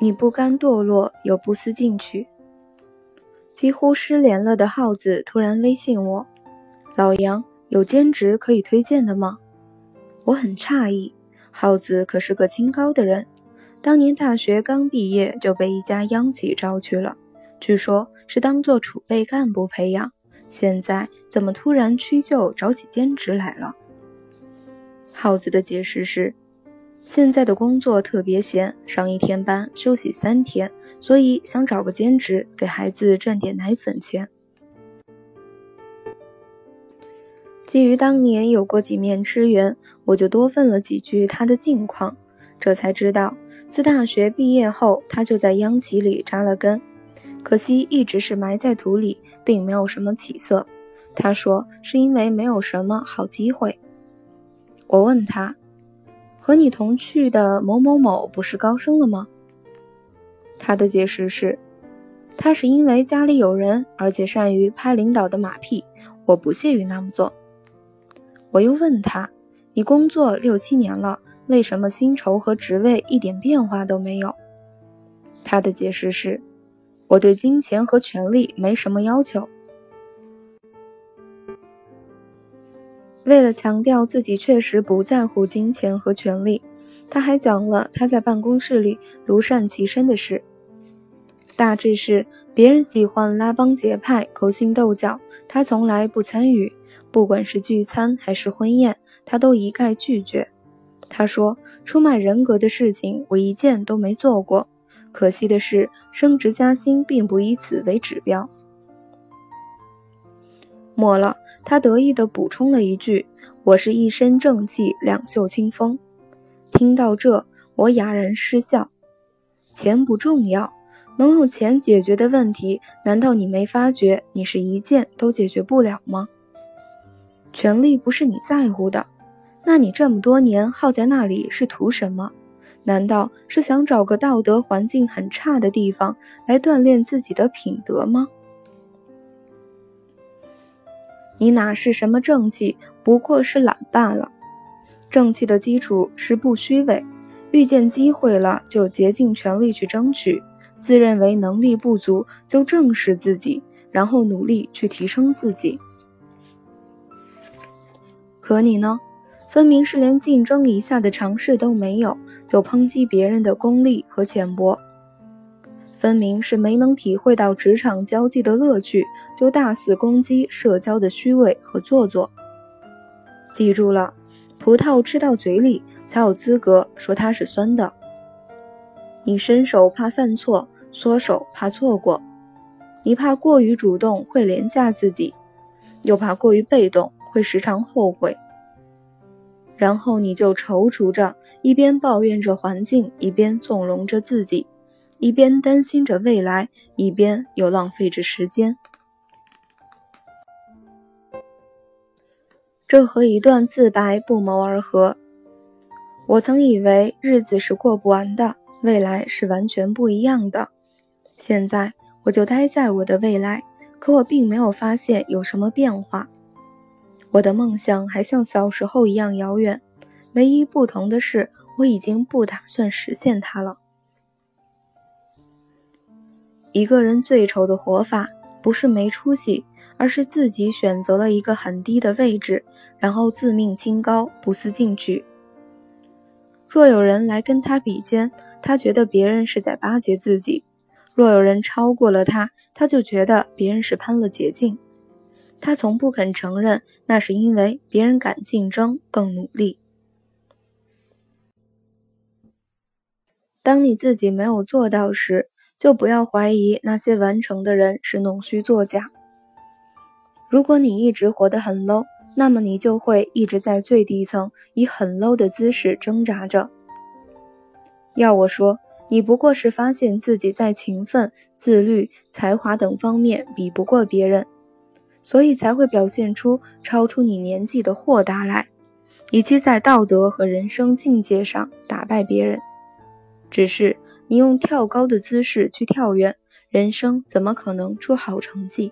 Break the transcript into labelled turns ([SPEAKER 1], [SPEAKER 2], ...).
[SPEAKER 1] 你不甘堕落，又不思进取。几乎失联了的耗子突然微信我：“老杨，有兼职可以推荐的吗？”我很诧异，耗子可是个清高的人，当年大学刚毕业就被一家央企招去了，据说是当做储备干部培养，现在怎么突然屈就找起兼职来了？耗子的解释是。现在的工作特别闲，上一天班休息三天，所以想找个兼职给孩子赚点奶粉钱。基于当年有过几面之缘，我就多问了几句他的近况，这才知道自大学毕业后，他就在央企里扎了根，可惜一直是埋在土里，并没有什么起色。他说是因为没有什么好机会。我问他。和你同去的某某某不是高升了吗？他的解释是，他是因为家里有人，而且善于拍领导的马屁，我不屑于那么做。我又问他，你工作六七年了，为什么薪酬和职位一点变化都没有？他的解释是，我对金钱和权力没什么要求。为了强调自己确实不在乎金钱和权力，他还讲了他在办公室里独善其身的事。大致是别人喜欢拉帮结派、勾心斗角，他从来不参与，不管是聚餐还是婚宴，他都一概拒绝。他说：“出卖人格的事情，我一件都没做过。可惜的是，升职加薪并不以此为指标。”末了。他得意地补充了一句：“我是一身正气，两袖清风。”听到这，我哑然失笑。钱不重要，能用钱解决的问题，难道你没发觉你是一件都解决不了吗？权力不是你在乎的，那你这么多年耗在那里是图什么？难道是想找个道德环境很差的地方来锻炼自己的品德吗？你哪是什么正气，不过是懒罢了。正气的基础是不虚伪，遇见机会了就竭尽全力去争取，自认为能力不足就正视自己，然后努力去提升自己。可你呢？分明是连竞争一下的尝试都没有，就抨击别人的功利和浅薄。分明是没能体会到职场交际的乐趣，就大肆攻击社交的虚伪和做作。记住了，葡萄吃到嘴里才有资格说它是酸的。你伸手怕犯错，缩手怕错过。你怕过于主动会廉价自己，又怕过于被动会时常后悔。然后你就踌躇着，一边抱怨着环境，一边纵容着自己。一边担心着未来，一边又浪费着时间。这和一段自白不谋而合。我曾以为日子是过不完的，未来是完全不一样的。现在我就待在我的未来，可我并没有发现有什么变化。我的梦想还像小时候一样遥远，唯一不同的是，我已经不打算实现它了。一个人最丑的活法，不是没出息，而是自己选择了一个很低的位置，然后自命清高，不思进取。若有人来跟他比肩，他觉得别人是在巴结自己；若有人超过了他，他就觉得别人是攀了捷径。他从不肯承认，那是因为别人敢竞争，更努力。当你自己没有做到时，就不要怀疑那些完成的人是弄虚作假。如果你一直活得很 low，那么你就会一直在最底层以很 low 的姿势挣扎着。要我说，你不过是发现自己在勤奋、自律、才华等方面比不过别人，所以才会表现出超出你年纪的豁达来，以及在道德和人生境界上打败别人。只是。你用跳高的姿势去跳远，人生怎么可能出好成绩？